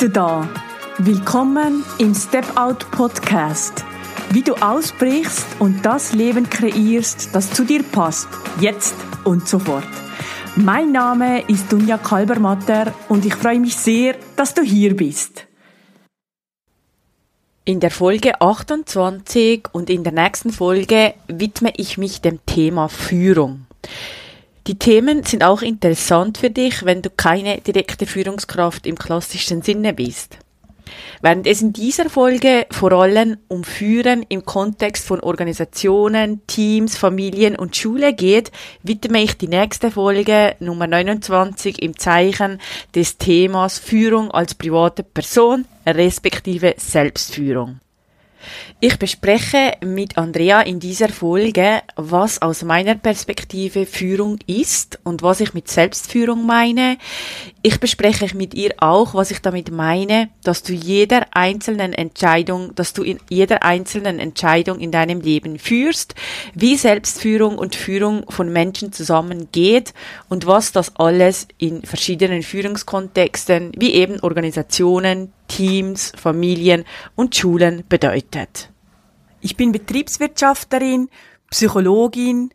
du da. Willkommen im Step Out Podcast. Wie du ausbrichst und das Leben kreierst, das zu dir passt, jetzt und sofort. Mein Name ist Dunja Kalbermatter und ich freue mich sehr, dass du hier bist. In der Folge 28 und in der nächsten Folge widme ich mich dem Thema Führung. Die Themen sind auch interessant für dich, wenn du keine direkte Führungskraft im klassischen Sinne bist. Während es in dieser Folge vor allem um Führen im Kontext von Organisationen, Teams, Familien und Schule geht, widme ich die nächste Folge Nummer 29 im Zeichen des Themas Führung als private Person respektive Selbstführung. Ich bespreche mit Andrea in dieser Folge, was aus meiner Perspektive Führung ist und was ich mit Selbstführung meine. Ich bespreche mit ihr auch, was ich damit meine, dass du jeder einzelnen Entscheidung, dass du in jeder einzelnen Entscheidung in deinem Leben führst, wie Selbstführung und Führung von Menschen zusammengeht und was das alles in verschiedenen Führungskontexten, wie eben Organisationen, Teams, Familien und Schulen bedeutet. Ich bin Betriebswirtschafterin, Psychologin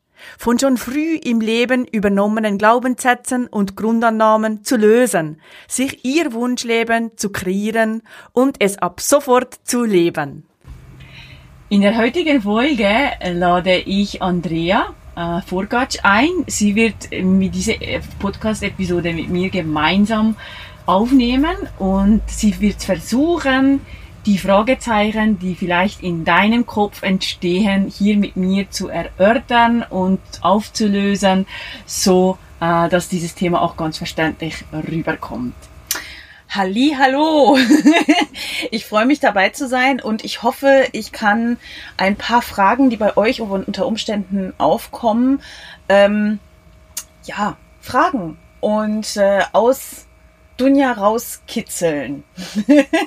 von schon früh im Leben übernommenen Glaubenssätzen und Grundannahmen zu lösen, sich ihr Wunschleben zu kreieren und es ab sofort zu leben. In der heutigen Folge lade ich Andrea äh, Vorgatsch ein. Sie wird mit dieser Podcast-Episode mit mir gemeinsam aufnehmen und sie wird versuchen, die Fragezeichen, die vielleicht in deinem Kopf entstehen, hier mit mir zu erörtern und aufzulösen, so äh, dass dieses Thema auch ganz verständlich rüberkommt. Halli, hallo! ich freue mich dabei zu sein und ich hoffe, ich kann ein paar Fragen, die bei euch unter Umständen aufkommen, ähm, ja, fragen und äh, aus Dunja rauskitzeln.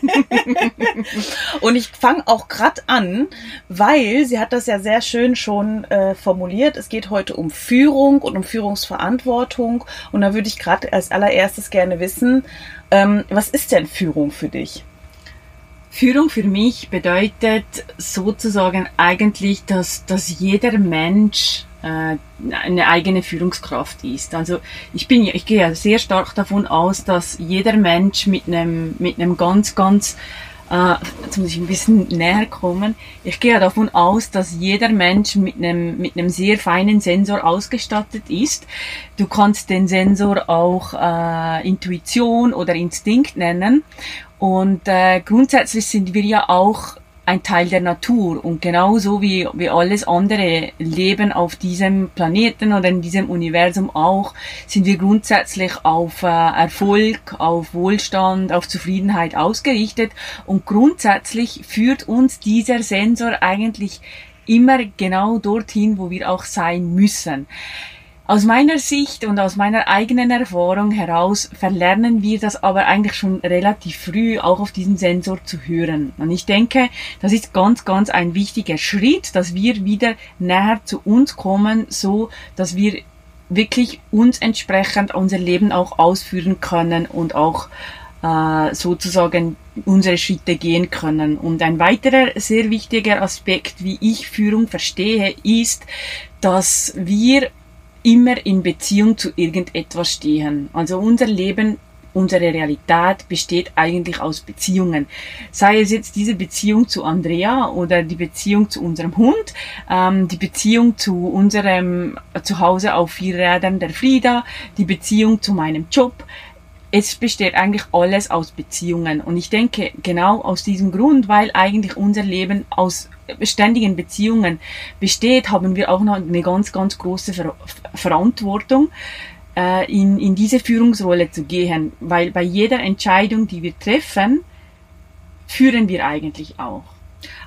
und ich fange auch grad an, weil sie hat das ja sehr schön schon äh, formuliert. Es geht heute um Führung und um Führungsverantwortung. Und da würde ich gerade als allererstes gerne wissen, ähm, was ist denn Führung für dich? Führung für mich bedeutet sozusagen eigentlich, dass, dass jeder Mensch eine eigene Führungskraft ist. Also ich bin, ich gehe ja sehr stark davon aus, dass jeder Mensch mit einem, mit einem ganz, ganz äh, jetzt muss ich ein bisschen näher kommen. Ich gehe davon aus, dass jeder Mensch mit einem, mit einem sehr feinen Sensor ausgestattet ist. Du kannst den Sensor auch äh, Intuition oder Instinkt nennen. Und äh, grundsätzlich sind wir ja auch ein Teil der Natur und genauso wie, wie alles andere Leben auf diesem Planeten oder in diesem Universum auch, sind wir grundsätzlich auf äh, Erfolg, auf Wohlstand, auf Zufriedenheit ausgerichtet und grundsätzlich führt uns dieser Sensor eigentlich immer genau dorthin, wo wir auch sein müssen. Aus meiner Sicht und aus meiner eigenen Erfahrung heraus verlernen wir das aber eigentlich schon relativ früh auch auf diesen Sensor zu hören. Und ich denke, das ist ganz, ganz ein wichtiger Schritt, dass wir wieder näher zu uns kommen, so dass wir wirklich uns entsprechend unser Leben auch ausführen können und auch äh, sozusagen unsere Schritte gehen können. Und ein weiterer sehr wichtiger Aspekt, wie ich Führung verstehe, ist, dass wir immer in Beziehung zu irgendetwas stehen. Also unser Leben, unsere Realität besteht eigentlich aus Beziehungen. Sei es jetzt diese Beziehung zu Andrea oder die Beziehung zu unserem Hund, ähm, die Beziehung zu unserem Zuhause auf vier Rädern der Frieda, die Beziehung zu meinem Job, es besteht eigentlich alles aus Beziehungen. Und ich denke, genau aus diesem Grund, weil eigentlich unser Leben aus ständigen Beziehungen besteht, haben wir auch noch eine ganz, ganz große Ver Verantwortung, äh, in, in diese Führungsrolle zu gehen. Weil bei jeder Entscheidung, die wir treffen, führen wir eigentlich auch.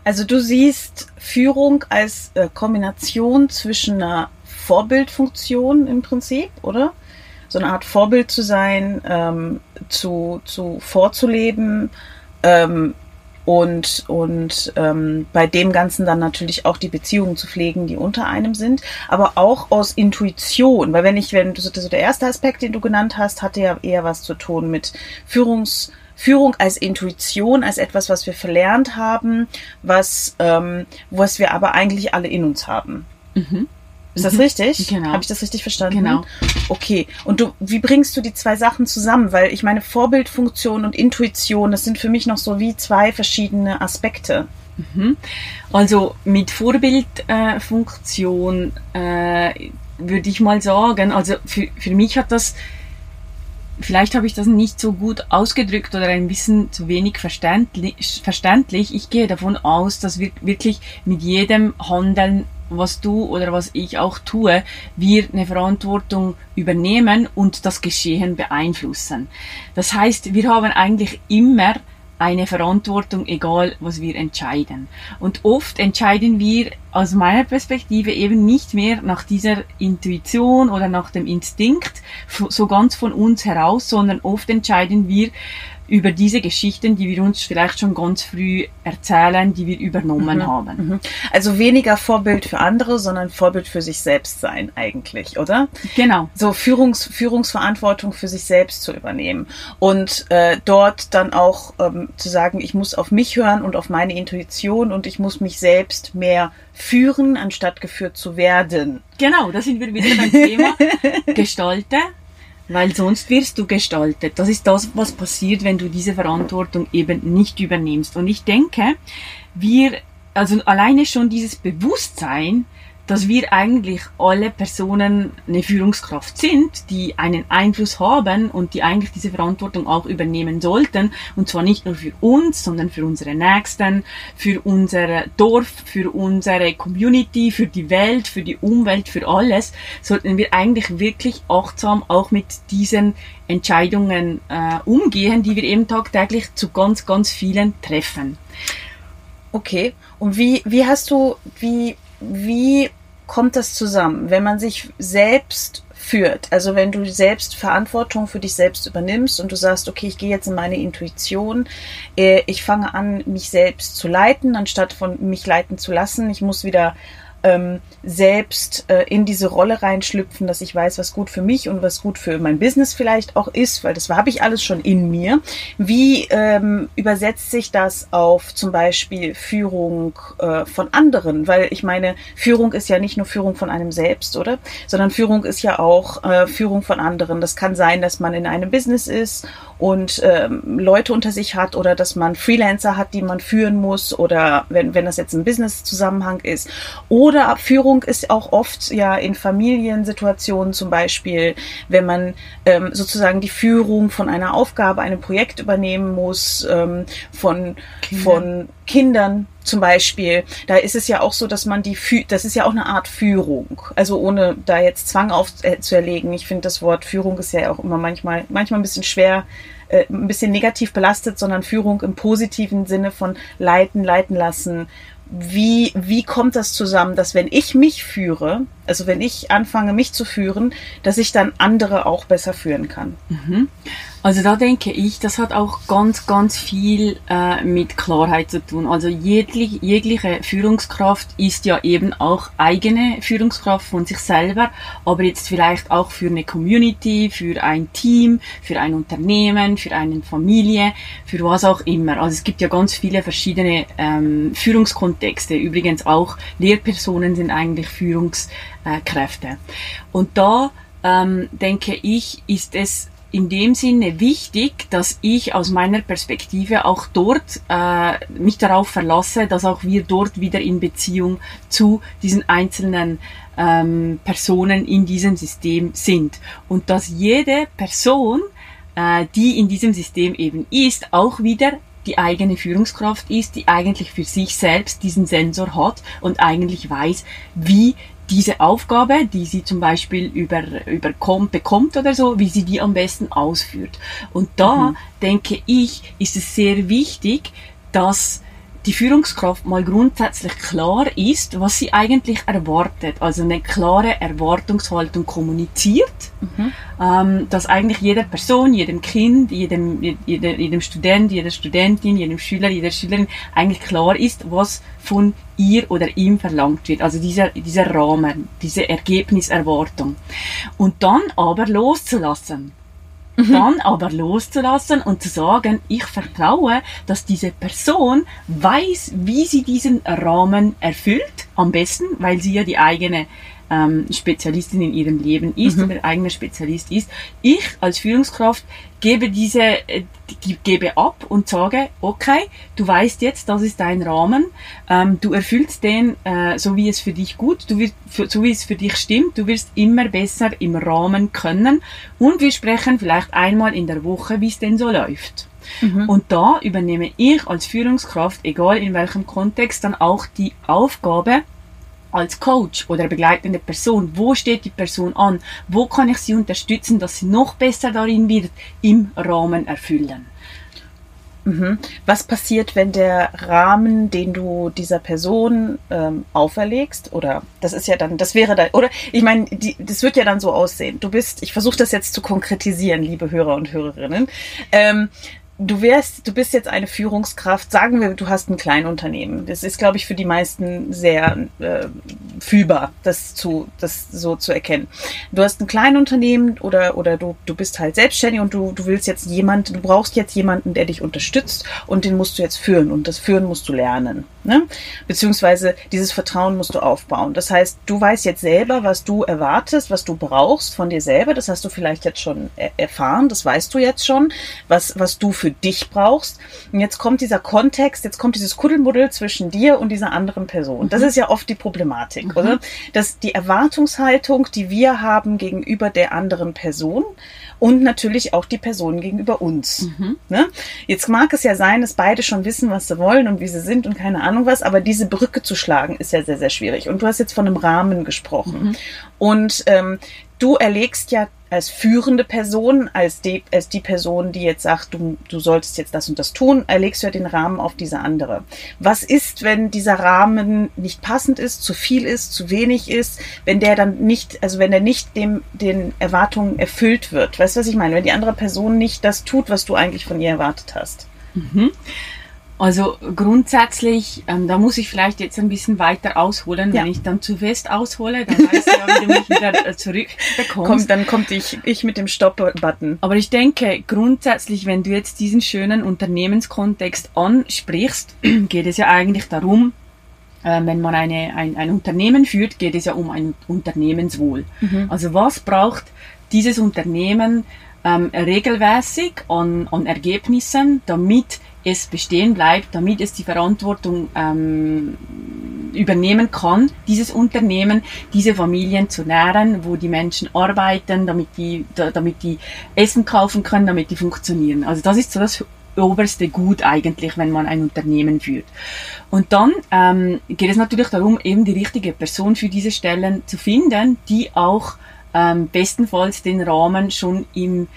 Also du siehst Führung als äh, Kombination zwischen einer Vorbildfunktion im Prinzip, oder? So eine Art Vorbild zu sein, ähm, zu, zu vorzuleben ähm, und, und ähm, bei dem Ganzen dann natürlich auch die Beziehungen zu pflegen, die unter einem sind, aber auch aus Intuition, weil wenn ich, wenn du so der erste Aspekt, den du genannt hast, hatte ja eher was zu tun mit Führungs Führung als Intuition, als etwas, was wir verlernt haben, was, ähm, was wir aber eigentlich alle in uns haben. Mhm. Ist das mhm. richtig? Genau. Habe ich das richtig verstanden? Genau. Okay. Und du, wie bringst du die zwei Sachen zusammen? Weil ich meine, Vorbildfunktion und Intuition, das sind für mich noch so wie zwei verschiedene Aspekte. Mhm. Also mit Vorbildfunktion äh, äh, würde ich mal sagen, also für, für mich hat das vielleicht habe ich das nicht so gut ausgedrückt oder ein bisschen zu wenig verständlich. verständlich. Ich gehe davon aus, dass wir wirklich mit jedem Handeln, was du oder was ich auch tue, wir eine Verantwortung übernehmen und das Geschehen beeinflussen. Das heißt, wir haben eigentlich immer eine Verantwortung, egal was wir entscheiden. Und oft entscheiden wir aus meiner Perspektive eben nicht mehr nach dieser Intuition oder nach dem Instinkt so ganz von uns heraus, sondern oft entscheiden wir über diese Geschichten, die wir uns vielleicht schon ganz früh erzählen, die wir übernommen mhm, haben. Mhm. Also weniger Vorbild für andere, sondern Vorbild für sich selbst sein eigentlich, oder? Genau. So Führungs, Führungsverantwortung für sich selbst zu übernehmen und äh, dort dann auch ähm, zu sagen, ich muss auf mich hören und auf meine Intuition und ich muss mich selbst mehr führen, anstatt geführt zu werden. Genau, da sind wir wieder beim Thema Gestalte weil sonst wirst du gestaltet. Das ist das, was passiert, wenn du diese Verantwortung eben nicht übernimmst. Und ich denke, wir, also alleine schon dieses Bewusstsein, dass wir eigentlich alle Personen eine Führungskraft sind, die einen Einfluss haben und die eigentlich diese Verantwortung auch übernehmen sollten. Und zwar nicht nur für uns, sondern für unsere Nächsten, für unser Dorf, für unsere Community, für die Welt, für die Umwelt, für alles, sollten wir eigentlich wirklich achtsam auch mit diesen Entscheidungen äh, umgehen, die wir eben tagtäglich zu ganz, ganz vielen treffen. Okay. Und wie, wie hast du, wie, wie kommt das zusammen, wenn man sich selbst führt. Also wenn du selbst Verantwortung für dich selbst übernimmst und du sagst, okay, ich gehe jetzt in meine Intuition, äh, ich fange an, mich selbst zu leiten, anstatt von mich leiten zu lassen. Ich muss wieder ähm, selbst äh, in diese Rolle reinschlüpfen, dass ich weiß, was gut für mich und was gut für mein Business vielleicht auch ist, weil das habe ich alles schon in mir. Wie ähm, übersetzt sich das auf zum Beispiel Führung äh, von anderen? Weil ich meine, Führung ist ja nicht nur Führung von einem selbst, oder? Sondern Führung ist ja auch äh, Führung von anderen. Das kann sein, dass man in einem Business ist und ähm, Leute unter sich hat oder dass man Freelancer hat, die man führen muss oder wenn, wenn das jetzt ein Business-Zusammenhang ist. Oder Führung ist auch oft ja in Familiensituationen zum Beispiel, wenn man ähm, sozusagen die Führung von einer Aufgabe, einem Projekt übernehmen muss, ähm, von, Kinder. von Kindern zum Beispiel, da ist es ja auch so, dass man die, das ist ja auch eine Art Führung. Also ohne da jetzt Zwang aufzuerlegen. Ich finde, das Wort Führung ist ja auch immer manchmal, manchmal ein bisschen schwer, äh, ein bisschen negativ belastet, sondern Führung im positiven Sinne von leiten, leiten lassen. Wie, wie kommt das zusammen, dass wenn ich mich führe, also wenn ich anfange, mich zu führen, dass ich dann andere auch besser führen kann? Mhm. Also da denke ich, das hat auch ganz, ganz viel äh, mit Klarheit zu tun. Also jegliche, jegliche Führungskraft ist ja eben auch eigene Führungskraft von sich selber, aber jetzt vielleicht auch für eine Community, für ein Team, für ein Unternehmen, für eine Familie, für was auch immer. Also es gibt ja ganz viele verschiedene ähm, Führungskontexte. Übrigens auch Lehrpersonen sind eigentlich Führungskräfte. Und da ähm, denke ich, ist es in dem Sinne wichtig, dass ich aus meiner Perspektive auch dort äh, mich darauf verlasse, dass auch wir dort wieder in Beziehung zu diesen einzelnen ähm, Personen in diesem System sind und dass jede Person, äh, die in diesem System eben ist, auch wieder die eigene Führungskraft ist, die eigentlich für sich selbst diesen Sensor hat und eigentlich weiß, wie diese Aufgabe, die sie zum Beispiel über, überkommt, bekommt oder so, wie sie die am besten ausführt. Und da mhm. denke ich, ist es sehr wichtig, dass die Führungskraft mal grundsätzlich klar ist, was sie eigentlich erwartet, also eine klare Erwartungshaltung kommuniziert, mhm. ähm, dass eigentlich jeder Person, jedem Kind, jedem, jedem, jedem Student, jeder Studentin, jedem Schüler, jeder Schülerin eigentlich klar ist, was von ihr oder ihm verlangt wird. Also dieser, dieser Rahmen, diese Ergebniserwartung. Und dann aber loszulassen. Mhm. Dann aber loszulassen und zu sagen, ich vertraue, dass diese Person weiß, wie sie diesen Rahmen erfüllt, am besten, weil sie ja die eigene ähm, Spezialistin in ihrem Leben ist mhm. oder eigener Spezialist ist. Ich als Führungskraft gebe diese, äh, gebe ab und sage, okay, du weißt jetzt, das ist dein Rahmen, ähm, du erfüllst den äh, so wie es für dich gut, du wirst, so wie es für dich stimmt, du wirst immer besser im Rahmen können und wir sprechen vielleicht einmal in der Woche, wie es denn so läuft. Mhm. Und da übernehme ich als Führungskraft, egal in welchem Kontext, dann auch die Aufgabe, als Coach oder begleitende Person, wo steht die Person an, wo kann ich sie unterstützen, dass sie noch besser darin wird, im Rahmen erfüllen. Mhm. Was passiert, wenn der Rahmen, den du dieser Person ähm, auferlegst, oder das ist ja dann, das wäre dann, oder ich meine, das wird ja dann so aussehen. Du bist, ich versuche das jetzt zu konkretisieren, liebe Hörer und Hörerinnen. Ähm, du wärst, du bist jetzt eine Führungskraft, sagen wir, du hast ein Kleinunternehmen. Das ist, glaube ich, für die meisten sehr äh, fühlbar, das zu, das so zu erkennen. Du hast ein Kleinunternehmen oder, oder du, du bist halt selbstständig und du, du willst jetzt jemand, du brauchst jetzt jemanden, der dich unterstützt und den musst du jetzt führen und das Führen musst du lernen. Ne? Beziehungsweise dieses Vertrauen musst du aufbauen. Das heißt, du weißt jetzt selber, was du erwartest, was du brauchst von dir selber. Das hast du vielleicht jetzt schon erfahren, das weißt du jetzt schon, was, was du für für dich brauchst. Und jetzt kommt dieser Kontext, jetzt kommt dieses Kuddelmuddel zwischen dir und dieser anderen Person. Das mhm. ist ja oft die Problematik, mhm. oder? Dass die Erwartungshaltung, die wir haben gegenüber der anderen Person und natürlich auch die Person gegenüber uns. Mhm. Ne? Jetzt mag es ja sein, dass beide schon wissen, was sie wollen und wie sie sind und keine Ahnung was, aber diese Brücke zu schlagen ist ja sehr, sehr schwierig. Und du hast jetzt von einem Rahmen gesprochen. Mhm. Und ähm, du erlegst ja als führende Person, als die, als die Person, die jetzt sagt, du, du solltest jetzt das und das tun, erlegst du ja den Rahmen auf diese andere. Was ist, wenn dieser Rahmen nicht passend ist, zu viel ist, zu wenig ist, wenn der dann nicht, also wenn der nicht dem, den Erwartungen erfüllt wird? Weißt du, was ich meine? Wenn die andere Person nicht das tut, was du eigentlich von ihr erwartet hast. Mhm. Also grundsätzlich, ähm, da muss ich vielleicht jetzt ein bisschen weiter ausholen. Ja. Wenn ich dann zu fest aushole, dann weißt du ja, wie du mich wieder äh, zurückbekommst. Komm, dann kommt ich, ich mit dem Stopp-Button. Aber ich denke, grundsätzlich, wenn du jetzt diesen schönen Unternehmenskontext ansprichst, geht es ja eigentlich darum, äh, wenn man eine, ein, ein Unternehmen führt, geht es ja um ein Unternehmenswohl. Mhm. Also was braucht dieses Unternehmen ähm, regelmäßig an, an Ergebnissen, damit es bestehen bleibt, damit es die Verantwortung ähm, übernehmen kann, dieses Unternehmen, diese Familien zu nähren, wo die Menschen arbeiten, damit die, da, damit die Essen kaufen können, damit die funktionieren. Also das ist so das oberste Gut eigentlich, wenn man ein Unternehmen führt. Und dann ähm, geht es natürlich darum, eben die richtige Person für diese Stellen zu finden, die auch ähm, bestenfalls den Rahmen schon im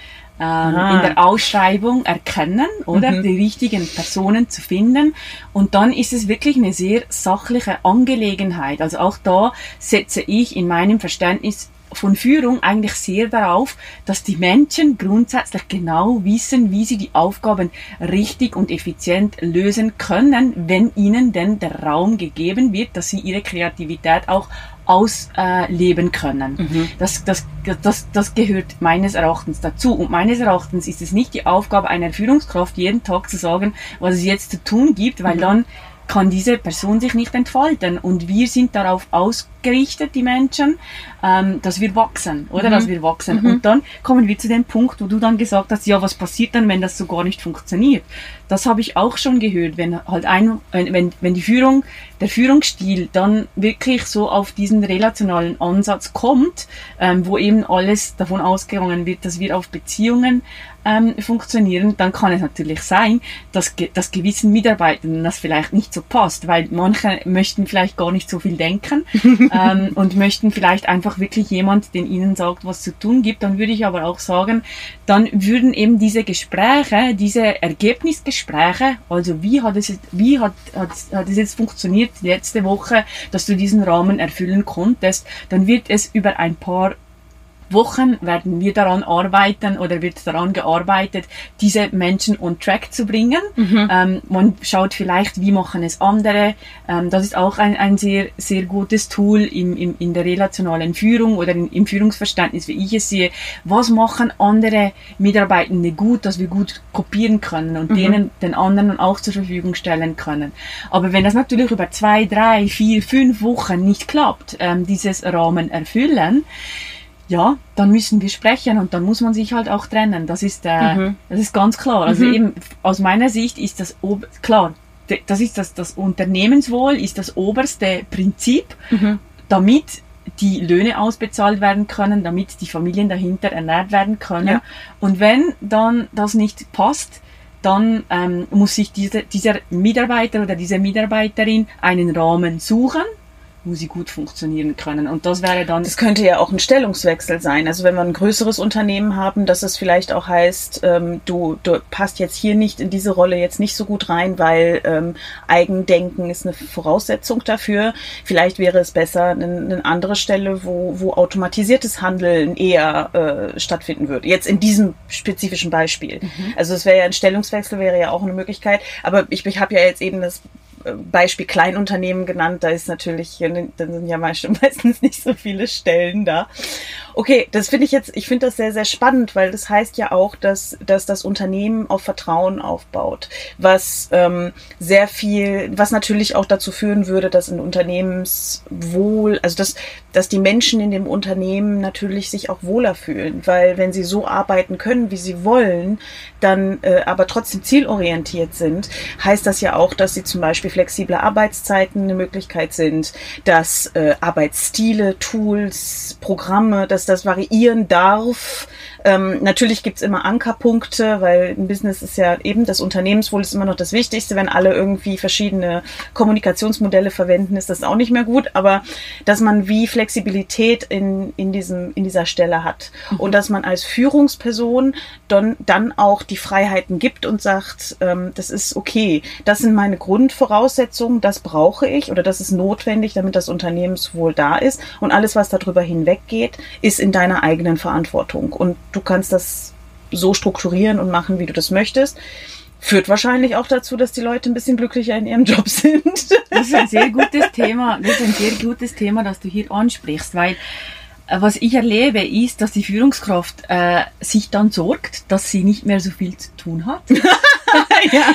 ähm, in der Ausschreibung erkennen, oder mhm. die richtigen Personen zu finden. Und dann ist es wirklich eine sehr sachliche Angelegenheit. Also auch da setze ich in meinem Verständnis von Führung eigentlich sehr darauf, dass die Menschen grundsätzlich genau wissen, wie sie die Aufgaben richtig und effizient lösen können, wenn ihnen denn der Raum gegeben wird, dass sie ihre Kreativität auch ausleben können. Mhm. Das, das, das, das gehört meines Erachtens dazu. Und meines Erachtens ist es nicht die Aufgabe einer Führungskraft, jeden Tag zu sagen, was es jetzt zu tun gibt, weil mhm. dann kann diese Person sich nicht entfalten. Und wir sind darauf ausgerichtet, die Menschen, ähm, dass wir wachsen, oder? Mhm. Dass wir wachsen. Mhm. Und dann kommen wir zu dem Punkt, wo du dann gesagt hast, ja, was passiert dann, wenn das so gar nicht funktioniert? Das habe ich auch schon gehört, wenn halt ein, wenn, wenn die Führung, der Führungsstil dann wirklich so auf diesen relationalen Ansatz kommt, ähm, wo eben alles davon ausgegangen wird, dass wir auf Beziehungen ähm, funktionieren, dann kann es natürlich sein, dass, ge dass gewissen Mitarbeitern das vielleicht nicht so passt, weil manche möchten vielleicht gar nicht so viel denken ähm, und möchten vielleicht einfach wirklich jemand, den ihnen sagt, was zu tun gibt. Dann würde ich aber auch sagen, dann würden eben diese Gespräche, diese Ergebnisgespräche, also wie hat es, wie hat, hat, hat es jetzt funktioniert letzte Woche, dass du diesen Rahmen erfüllen konntest, dann wird es über ein paar Wochen werden wir daran arbeiten oder wird daran gearbeitet, diese Menschen on track zu bringen. Mhm. Ähm, man schaut vielleicht, wie machen es andere. Ähm, das ist auch ein, ein sehr, sehr gutes Tool im, im, in der relationalen Führung oder in, im Führungsverständnis, wie ich es sehe. Was machen andere Mitarbeitende gut, dass wir gut kopieren können und mhm. denen den anderen auch zur Verfügung stellen können. Aber wenn das natürlich über zwei, drei, vier, fünf Wochen nicht klappt, ähm, dieses Rahmen erfüllen, ja, dann müssen wir sprechen und dann muss man sich halt auch trennen. Das ist, äh, mhm. das ist ganz klar. Also mhm. eben aus meiner Sicht ist das klar. Das ist das, das Unternehmenswohl ist das oberste Prinzip, mhm. damit die Löhne ausbezahlt werden können, damit die Familien dahinter ernährt werden können. Ja. Und wenn dann das nicht passt, dann ähm, muss sich diese, dieser Mitarbeiter oder diese Mitarbeiterin einen Rahmen suchen, wo sie gut funktionieren können. Und das wäre dann. Das könnte ja auch ein Stellungswechsel sein. Also wenn wir ein größeres Unternehmen haben, dass es vielleicht auch heißt, ähm, du, du passt jetzt hier nicht in diese Rolle jetzt nicht so gut rein, weil ähm, Eigendenken ist eine Voraussetzung dafür. Vielleicht wäre es besser eine, eine andere Stelle, wo, wo automatisiertes Handeln eher äh, stattfinden würde. Jetzt in diesem spezifischen Beispiel. Mhm. Also es wäre ja ein Stellungswechsel wäre ja auch eine Möglichkeit. Aber ich, ich habe ja jetzt eben das Beispiel Kleinunternehmen genannt, da ist natürlich, dann sind ja meistens nicht so viele Stellen da. Okay, das finde ich jetzt, ich finde das sehr, sehr spannend, weil das heißt ja auch, dass, dass das Unternehmen auf Vertrauen aufbaut, was ähm, sehr viel, was natürlich auch dazu führen würde, dass ein Unternehmenswohl, also dass, dass die Menschen in dem Unternehmen natürlich sich auch wohler fühlen, weil wenn sie so arbeiten können, wie sie wollen, dann äh, aber trotzdem zielorientiert sind, heißt das ja auch, dass sie zum Beispiel flexible Arbeitszeiten eine Möglichkeit sind, dass äh, Arbeitsstile, Tools, Programme, dass das variieren darf. Ähm, natürlich gibt's immer Ankerpunkte, weil ein Business ist ja eben das Unternehmenswohl ist immer noch das Wichtigste. Wenn alle irgendwie verschiedene Kommunikationsmodelle verwenden, ist das auch nicht mehr gut. Aber dass man wie Flexibilität in, in, diesem, in dieser Stelle hat mhm. und dass man als Führungsperson dann, dann auch die Freiheiten gibt und sagt, ähm, das ist okay, das sind meine Grundvoraussetzungen, das brauche ich oder das ist notwendig, damit das Unternehmenswohl da ist und alles, was darüber hinweggeht, ist in deiner eigenen Verantwortung und du kannst das so strukturieren und machen, wie du das möchtest. Führt wahrscheinlich auch dazu, dass die Leute ein bisschen glücklicher in ihrem Job sind. Das ist ein sehr gutes Thema, das ist ein sehr gutes Thema, das du hier ansprichst, weil was ich erlebe, ist, dass die Führungskraft äh, sich dann sorgt, dass sie nicht mehr so viel zu tun hat. ja.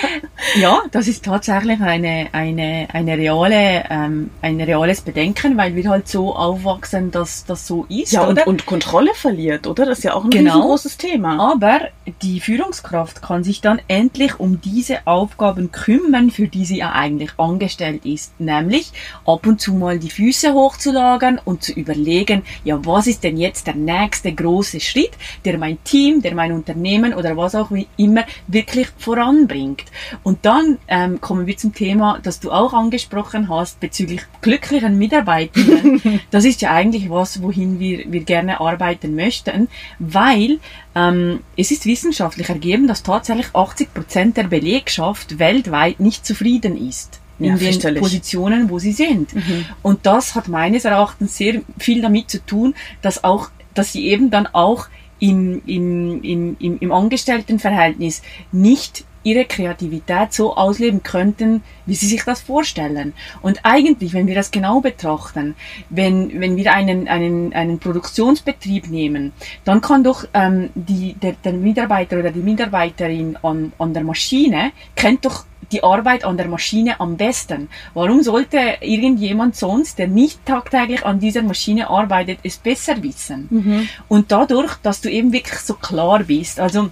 ja, das ist tatsächlich eine, eine, eine reale, ähm, ein reales Bedenken, weil wir halt so aufwachsen, dass das so ist. Ja, und, und Kontrolle verliert, oder? Das ist ja auch ein genau. großes Thema. Aber die Führungskraft kann sich dann endlich um diese Aufgaben kümmern, für die sie ja eigentlich angestellt ist. Nämlich ab und zu mal die Füße hochzulagern und zu überlegen, ja, was ist denn jetzt der nächste große Schritt, der mein Team, der mein Unternehmen oder was auch immer wirklich voranbringt. Und dann ähm, kommen wir zum Thema, das du auch angesprochen hast, bezüglich glücklichen Mitarbeitenden. das ist ja eigentlich was, wohin wir, wir gerne arbeiten möchten, weil ähm, es ist wissenschaftlich ergeben, dass tatsächlich 80 Prozent der Belegschaft weltweit nicht zufrieden ist in ja, den Positionen, wo sie sind. Mhm. Und das hat meines Erachtens sehr viel damit zu tun, dass auch, dass sie eben dann auch im, im, im, im, im Angestelltenverhältnis nicht ihre Kreativität so ausleben könnten, wie sie sich das vorstellen. Und eigentlich, wenn wir das genau betrachten, wenn, wenn wir einen, einen, einen Produktionsbetrieb nehmen, dann kann doch ähm, die, der, der Mitarbeiter oder die Mitarbeiterin an, an der Maschine, kennt doch die Arbeit an der Maschine am besten. Warum sollte irgendjemand sonst, der nicht tagtäglich an dieser Maschine arbeitet, es besser wissen? Mhm. Und dadurch, dass du eben wirklich so klar bist, also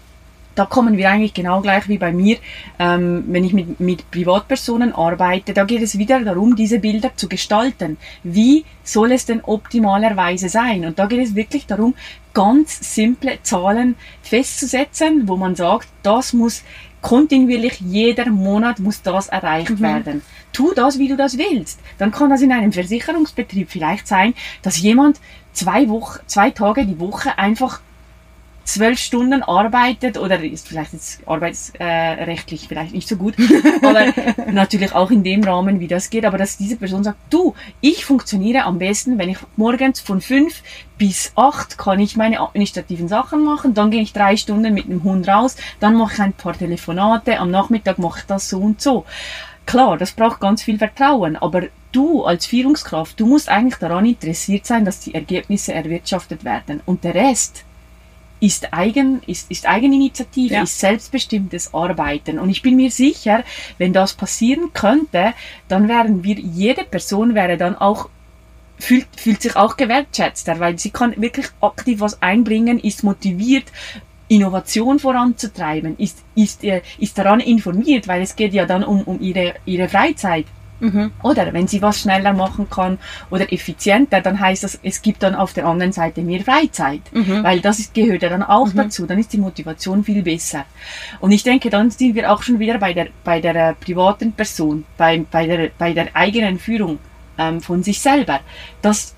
da kommen wir eigentlich genau gleich wie bei mir, ähm, wenn ich mit, mit Privatpersonen arbeite, da geht es wieder darum, diese Bilder zu gestalten. Wie soll es denn optimalerweise sein? Und da geht es wirklich darum, ganz simple Zahlen festzusetzen, wo man sagt, das muss kontinuierlich jeder Monat muss das erreicht mhm. werden. Tu das, wie du das willst. Dann kann das in einem Versicherungsbetrieb vielleicht sein, dass jemand zwei Wochen, zwei Tage die Woche einfach zwölf Stunden arbeitet oder ist vielleicht jetzt arbeitsrechtlich vielleicht nicht so gut, aber natürlich auch in dem Rahmen, wie das geht, aber dass diese Person sagt, du, ich funktioniere am besten, wenn ich morgens von fünf bis acht kann ich meine administrativen Sachen machen, dann gehe ich drei Stunden mit dem Hund raus, dann mache ich ein paar Telefonate, am Nachmittag mache ich das so und so. Klar, das braucht ganz viel Vertrauen, aber du als Führungskraft, du musst eigentlich daran interessiert sein, dass die Ergebnisse erwirtschaftet werden und der Rest, ist, Eigen, ist, ist Eigeninitiative, ja. ist selbstbestimmtes Arbeiten. Und ich bin mir sicher, wenn das passieren könnte, dann wären wir, jede Person wäre dann auch fühlt, fühlt sich auch gewertschätzt, weil sie kann wirklich aktiv was einbringen, ist motiviert, Innovation voranzutreiben, ist, ist, äh, ist daran informiert, weil es geht ja dann um, um ihre, ihre Freizeit. Mhm. Oder wenn sie was schneller machen kann oder effizienter, dann heißt das, es gibt dann auf der anderen Seite mehr Freizeit. Mhm. Weil das gehört ja dann auch mhm. dazu. Dann ist die Motivation viel besser. Und ich denke, dann sind wir auch schon wieder bei der, bei der äh, privaten Person, bei, bei, der, bei der eigenen Führung ähm, von sich selber. Dass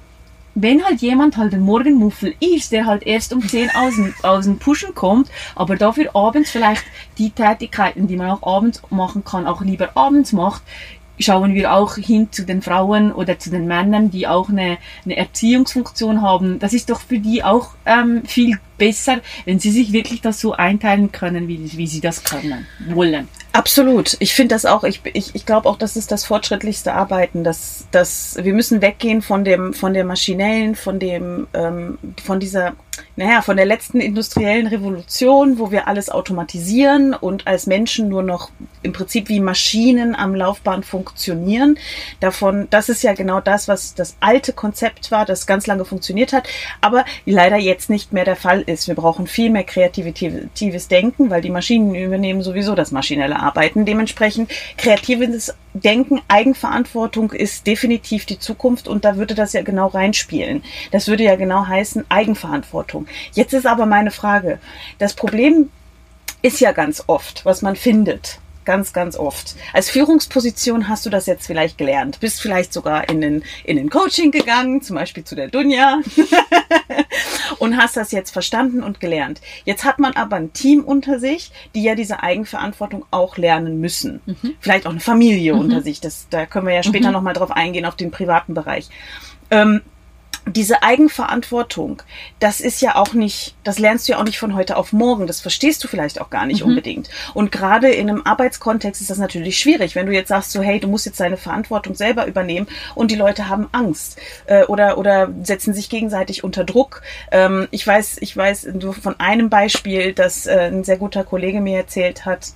wenn halt jemand halt ein Morgenmuffel ist, der halt erst um 10 aus dem, aus dem Pushen kommt, aber dafür abends vielleicht die Tätigkeiten, die man auch abends machen kann, auch lieber abends macht, schauen wir auch hin zu den Frauen oder zu den Männern, die auch eine, eine Erziehungsfunktion haben. Das ist doch für die auch ähm, viel besser, wenn sie sich wirklich das so einteilen können, wie, wie sie das können, wollen. Absolut. Ich finde das auch, ich, ich, ich glaube auch, das ist das fortschrittlichste Arbeiten. Dass, dass wir müssen weggehen von dem, von der maschinellen, von dem, ähm, von dieser, naja, von der letzten industriellen Revolution, wo wir alles automatisieren und als Menschen nur noch im Prinzip wie Maschinen am Laufbahn funktionieren. Davon, das ist ja genau das, was das alte Konzept war, das ganz lange funktioniert hat, aber leider jetzt nicht mehr der Fall ist. Wir brauchen viel mehr kreatives Denken, weil die Maschinen übernehmen sowieso das maschinelle Arbeiten. Dementsprechend kreatives Denken, Eigenverantwortung ist definitiv die Zukunft und da würde das ja genau reinspielen. Das würde ja genau heißen Eigenverantwortung. Jetzt ist aber meine Frage. Das Problem ist ja ganz oft, was man findet ganz, ganz oft. Als Führungsposition hast du das jetzt vielleicht gelernt, bist vielleicht sogar in den, in den Coaching gegangen, zum Beispiel zu der Dunja, und hast das jetzt verstanden und gelernt. Jetzt hat man aber ein Team unter sich, die ja diese Eigenverantwortung auch lernen müssen. Mhm. Vielleicht auch eine Familie mhm. unter sich. Das, da können wir ja später mhm. nochmal drauf eingehen, auf den privaten Bereich. Ähm, diese Eigenverantwortung, das ist ja auch nicht, das lernst du ja auch nicht von heute auf morgen. Das verstehst du vielleicht auch gar nicht mhm. unbedingt. Und gerade in einem Arbeitskontext ist das natürlich schwierig, wenn du jetzt sagst so, hey, du musst jetzt deine Verantwortung selber übernehmen und die Leute haben Angst äh, oder oder setzen sich gegenseitig unter Druck. Ähm, ich weiß, ich weiß nur von einem Beispiel, das äh, ein sehr guter Kollege mir erzählt hat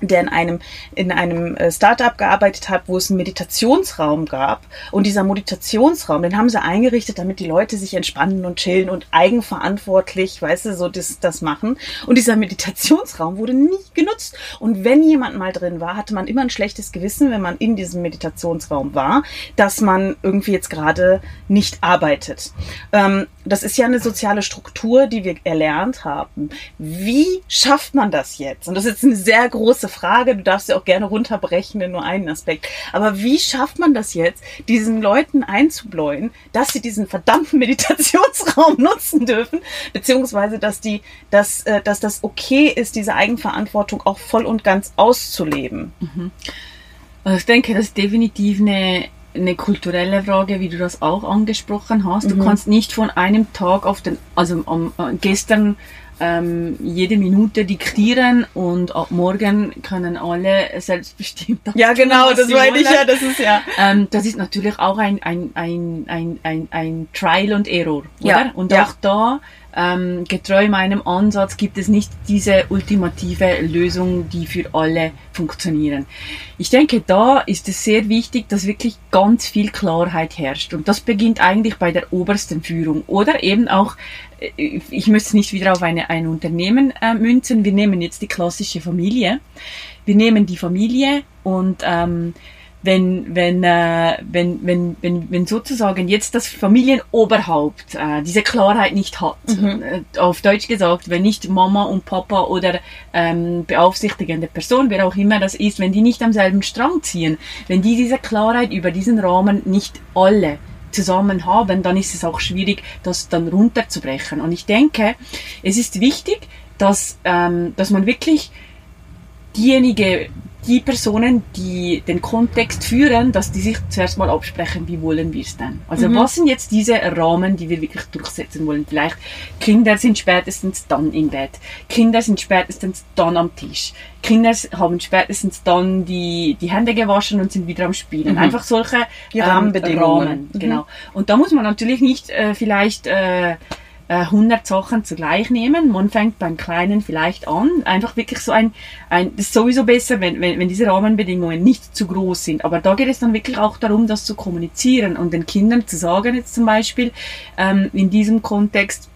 der in einem, in einem äh, Startup gearbeitet hat, wo es einen Meditationsraum gab. Und dieser Meditationsraum, den haben sie eingerichtet, damit die Leute sich entspannen und chillen und eigenverantwortlich, weißt du, so das, das machen. Und dieser Meditationsraum wurde nie genutzt. Und wenn jemand mal drin war, hatte man immer ein schlechtes Gewissen, wenn man in diesem Meditationsraum war, dass man irgendwie jetzt gerade nicht arbeitet. Ähm, das ist ja eine soziale Struktur, die wir erlernt haben. Wie schafft man das jetzt? Und das ist eine sehr große Frage. Du darfst sie auch gerne runterbrechen in nur einen Aspekt. Aber wie schafft man das jetzt, diesen Leuten einzubläuen, dass sie diesen verdammten Meditationsraum nutzen dürfen, beziehungsweise dass die, dass, äh, dass das okay ist, diese Eigenverantwortung auch voll und ganz auszuleben? Mhm. Also ich denke, das ist definitiv eine eine kulturelle Frage, wie du das auch angesprochen hast. Du mhm. kannst nicht von einem Tag auf den, also am, äh, gestern ähm, jede Minute diktieren und ab morgen können alle selbstbestimmt. Ja, genau, das meine ich ja, das ist ja. Ähm, das ist natürlich auch ein, ein, ein, ein, ein, ein Trial und Error, oder? Ja, und ja. auch da ähm, getreu meinem Ansatz gibt es nicht diese ultimative Lösung, die für alle funktionieren. Ich denke, da ist es sehr wichtig, dass wirklich ganz viel Klarheit herrscht. Und das beginnt eigentlich bei der obersten Führung oder eben auch äh, ich möchte es nicht wieder auf eine, ein Unternehmen äh, münzen. Wir nehmen jetzt die klassische Familie. Wir nehmen die Familie und ähm, wenn, wenn, äh, wenn, wenn, wenn, wenn sozusagen jetzt das Familienoberhaupt äh, diese Klarheit nicht hat, mhm. äh, auf Deutsch gesagt, wenn nicht Mama und Papa oder ähm, beaufsichtigende Person, wer auch immer das ist, wenn die nicht am selben Strang ziehen, wenn die diese Klarheit über diesen Rahmen nicht alle zusammen haben, dann ist es auch schwierig, das dann runterzubrechen. Und ich denke, es ist wichtig, dass, ähm, dass man wirklich diejenige die Personen, die den Kontext führen, dass die sich zuerst mal absprechen, wie wollen wir es denn? Also mhm. was sind jetzt diese Rahmen, die wir wirklich durchsetzen wollen? Vielleicht Kinder sind spätestens dann im Bett, Kinder sind spätestens dann am Tisch, Kinder haben spätestens dann die, die Hände gewaschen und sind wieder am Spielen. Mhm. Einfach solche Rahmenbedingungen. Rahmen, mhm. genau. Und da muss man natürlich nicht äh, vielleicht äh, 100 äh, Sachen zugleich nehmen. Man fängt beim Kleinen vielleicht an. Einfach wirklich so ein, ein das ist sowieso besser, wenn, wenn, wenn diese Rahmenbedingungen nicht zu groß sind. Aber da geht es dann wirklich auch darum, das zu kommunizieren und den Kindern zu sagen, jetzt zum Beispiel, ähm, in diesem Kontext,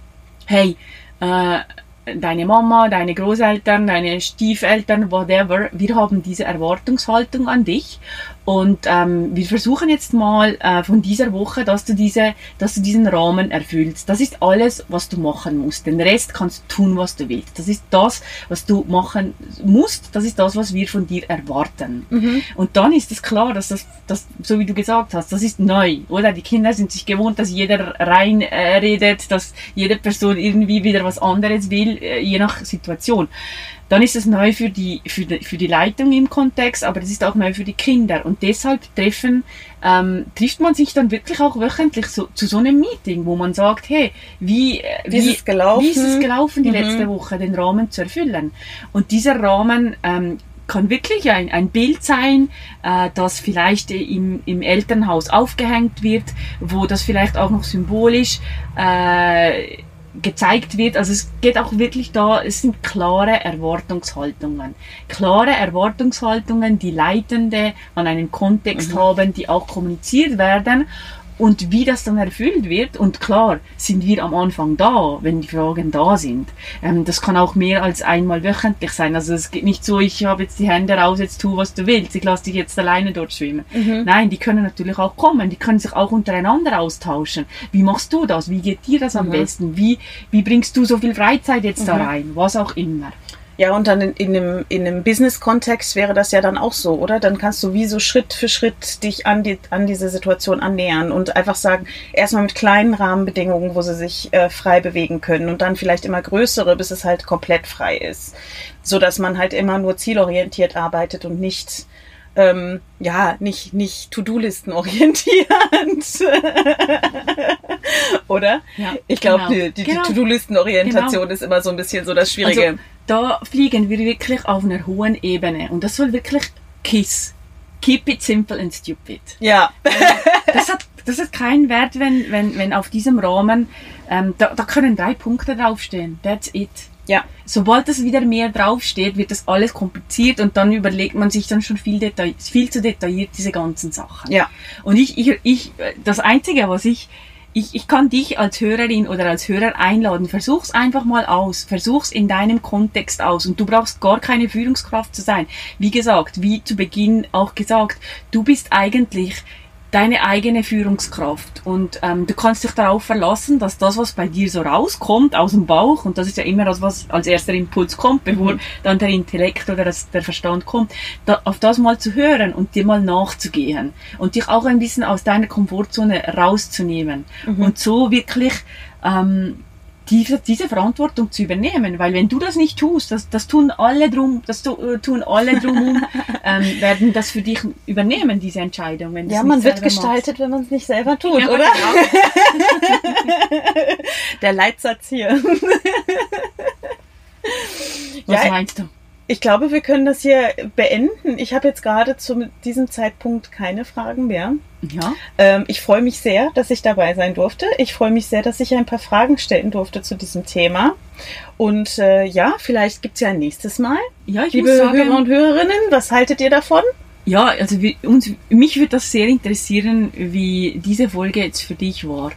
hey, äh, deine Mama, deine Großeltern, deine Stiefeltern, whatever, wir haben diese Erwartungshaltung an dich und ähm, wir versuchen jetzt mal äh, von dieser Woche, dass du diese, dass du diesen Rahmen erfüllst. Das ist alles, was du machen musst. Den Rest kannst du tun, was du willst. Das ist das, was du machen musst. Das ist das, was wir von dir erwarten. Mhm. Und dann ist es klar, dass das, das, so wie du gesagt hast, das ist neu, oder? Die Kinder sind sich gewohnt, dass jeder reinredet, äh, dass jede Person irgendwie wieder was anderes will, äh, je nach Situation dann ist es neu für die, für die, für die Leitung im Kontext, aber es ist auch neu für die Kinder. Und deshalb treffen, ähm, trifft man sich dann wirklich auch wöchentlich so, zu so einem Meeting, wo man sagt, hey, wie, wie, wie, ist, es gelaufen? wie ist es gelaufen die mhm. letzte Woche, den Rahmen zu erfüllen? Und dieser Rahmen ähm, kann wirklich ein, ein Bild sein, äh, das vielleicht im, im Elternhaus aufgehängt wird, wo das vielleicht auch noch symbolisch äh, gezeigt wird. Also es geht auch wirklich da, es sind klare Erwartungshaltungen. Klare Erwartungshaltungen, die Leitende an einen Kontext mhm. haben, die auch kommuniziert werden und wie das dann erfüllt wird. Und klar, sind wir am Anfang da, wenn die Fragen da sind. Ähm, das kann auch mehr als einmal wöchentlich sein. Also es geht nicht so, ich habe jetzt die Hände raus, jetzt tu, was du willst, ich lasse dich jetzt alleine dort schwimmen. Mhm. Nein, die können natürlich auch kommen, die können sich auch untereinander austauschen. Wie machst du das? Wie geht dir das am mhm. besten? Wie, wie bringst du so viel Freizeit jetzt mhm. da rein? Was auch immer. Ja, und dann in, in einem, in einem Business-Kontext wäre das ja dann auch so, oder? Dann kannst du wie so Schritt für Schritt dich an, die, an diese Situation annähern und einfach sagen, erstmal mit kleinen Rahmenbedingungen, wo sie sich äh, frei bewegen können und dann vielleicht immer größere, bis es halt komplett frei ist. So dass man halt immer nur zielorientiert arbeitet und nicht ähm, ja, nicht, nicht To-Do-Listen orientierend. Oder? Ja, ich glaube, genau. die, die, genau. To-Do-Listen-Orientation genau. ist immer so ein bisschen so das Schwierige. Also, da fliegen wir wirklich auf einer hohen Ebene und das soll wirklich KISS. Keep it simple and stupid. Ja. Ähm, das hat, das hat keinen Wert, wenn, wenn, wenn auf diesem Rahmen, ähm, da, da können drei Punkte draufstehen. That's it. Ja. Sobald das wieder mehr draufsteht, wird das alles kompliziert und dann überlegt man sich dann schon viel, detail, viel zu detailliert diese ganzen Sachen. Ja. Und ich, ich, ich, das Einzige, was ich ich, ich kann dich als Hörerin oder als Hörer einladen. Versuch's einfach mal aus. Versuch's in deinem Kontext aus. Und du brauchst gar keine Führungskraft zu sein. Wie gesagt, wie zu Beginn auch gesagt, du bist eigentlich deine eigene Führungskraft und ähm, du kannst dich darauf verlassen, dass das, was bei dir so rauskommt aus dem Bauch, und das ist ja immer das, was als erster Impuls kommt, bevor mhm. dann der Intellekt oder das, der Verstand kommt, da, auf das mal zu hören und dir mal nachzugehen und dich auch ein bisschen aus deiner Komfortzone rauszunehmen mhm. und so wirklich ähm, diese, diese Verantwortung zu übernehmen, weil wenn du das nicht tust, das, das tun alle drum, das äh, tun alle drumherum, ähm, werden das für dich übernehmen, diese Entscheidung. Wenn ja, man wird gestaltet, wenn man es nicht selber tut, ja, oder? Genau. Der Leitsatz hier. Was ja, meinst du? Ich glaube, wir können das hier beenden. Ich habe jetzt gerade zu diesem Zeitpunkt keine Fragen mehr. Ja. Ähm, ich freue mich sehr, dass ich dabei sein durfte. Ich freue mich sehr, dass ich ein paar Fragen stellen durfte zu diesem Thema. Und äh, ja, vielleicht gibt es ja ein nächstes Mal. Ja, ich Liebe sagen, Hörer und Hörerinnen, was haltet ihr davon? Ja, also wie, uns, mich würde das sehr interessieren, wie diese Folge jetzt für dich war.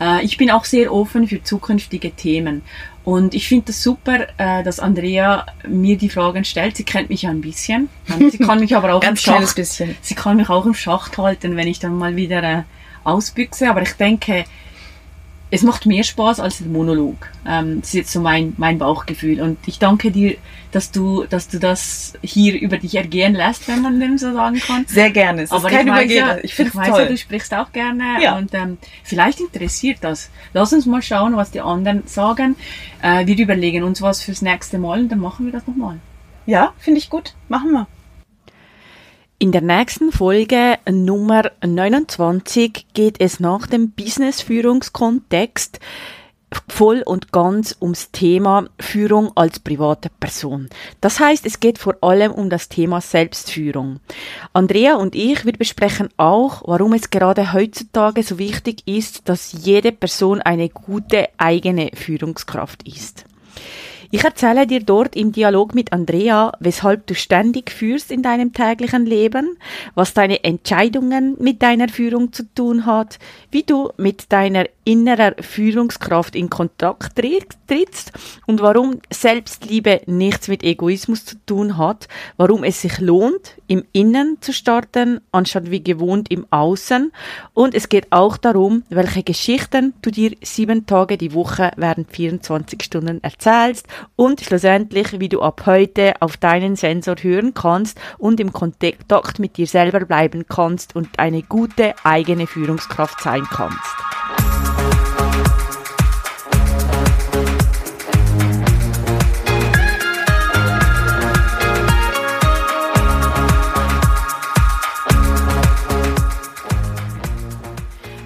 Äh, ich bin auch sehr offen für zukünftige Themen. Und ich finde das super, äh, dass Andrea mir die Fragen stellt. Sie kennt mich ja ein bisschen. Sie kann mich aber auch im Schacht, bisschen. sie kann mich auch im Schacht halten, wenn ich dann mal wieder äh, ausbüchse. Aber ich denke, es macht mehr Spaß als der Monolog. Ähm, das ist jetzt so mein, mein Bauchgefühl. Und ich danke dir, dass du, dass du das hier über dich ergehen lässt, wenn man dem so sagen kann. Sehr gerne. Es Aber ist kein ich weiß ja, ich finde es ja, du toll. sprichst auch gerne Ja. und ähm, vielleicht interessiert das. Lass uns mal schauen, was die anderen sagen. Äh, wir überlegen uns was fürs nächste Mal und dann machen wir das nochmal. Ja, finde ich gut. Machen wir. In der nächsten Folge Nummer 29 geht es nach dem Business-Führungskontext voll und ganz ums Thema Führung als private Person. Das heißt, es geht vor allem um das Thema Selbstführung. Andrea und ich, wir besprechen auch, warum es gerade heutzutage so wichtig ist, dass jede Person eine gute eigene Führungskraft ist. Ich erzähle dir dort im Dialog mit Andrea, weshalb du ständig führst in deinem täglichen Leben, was deine Entscheidungen mit deiner Führung zu tun hat, wie du mit deiner innerer Führungskraft in Kontakt tri- trittst und warum Selbstliebe nichts mit Egoismus zu tun hat, warum es sich lohnt, im Innen zu starten, anstatt wie gewohnt im Außen. Und es geht auch darum, welche Geschichten du dir sieben Tage die Woche während 24 Stunden erzählst und schlussendlich, wie du ab heute auf deinen Sensor hören kannst und im Kontakt mit dir selber bleiben kannst und eine gute eigene Führungskraft sein kannst.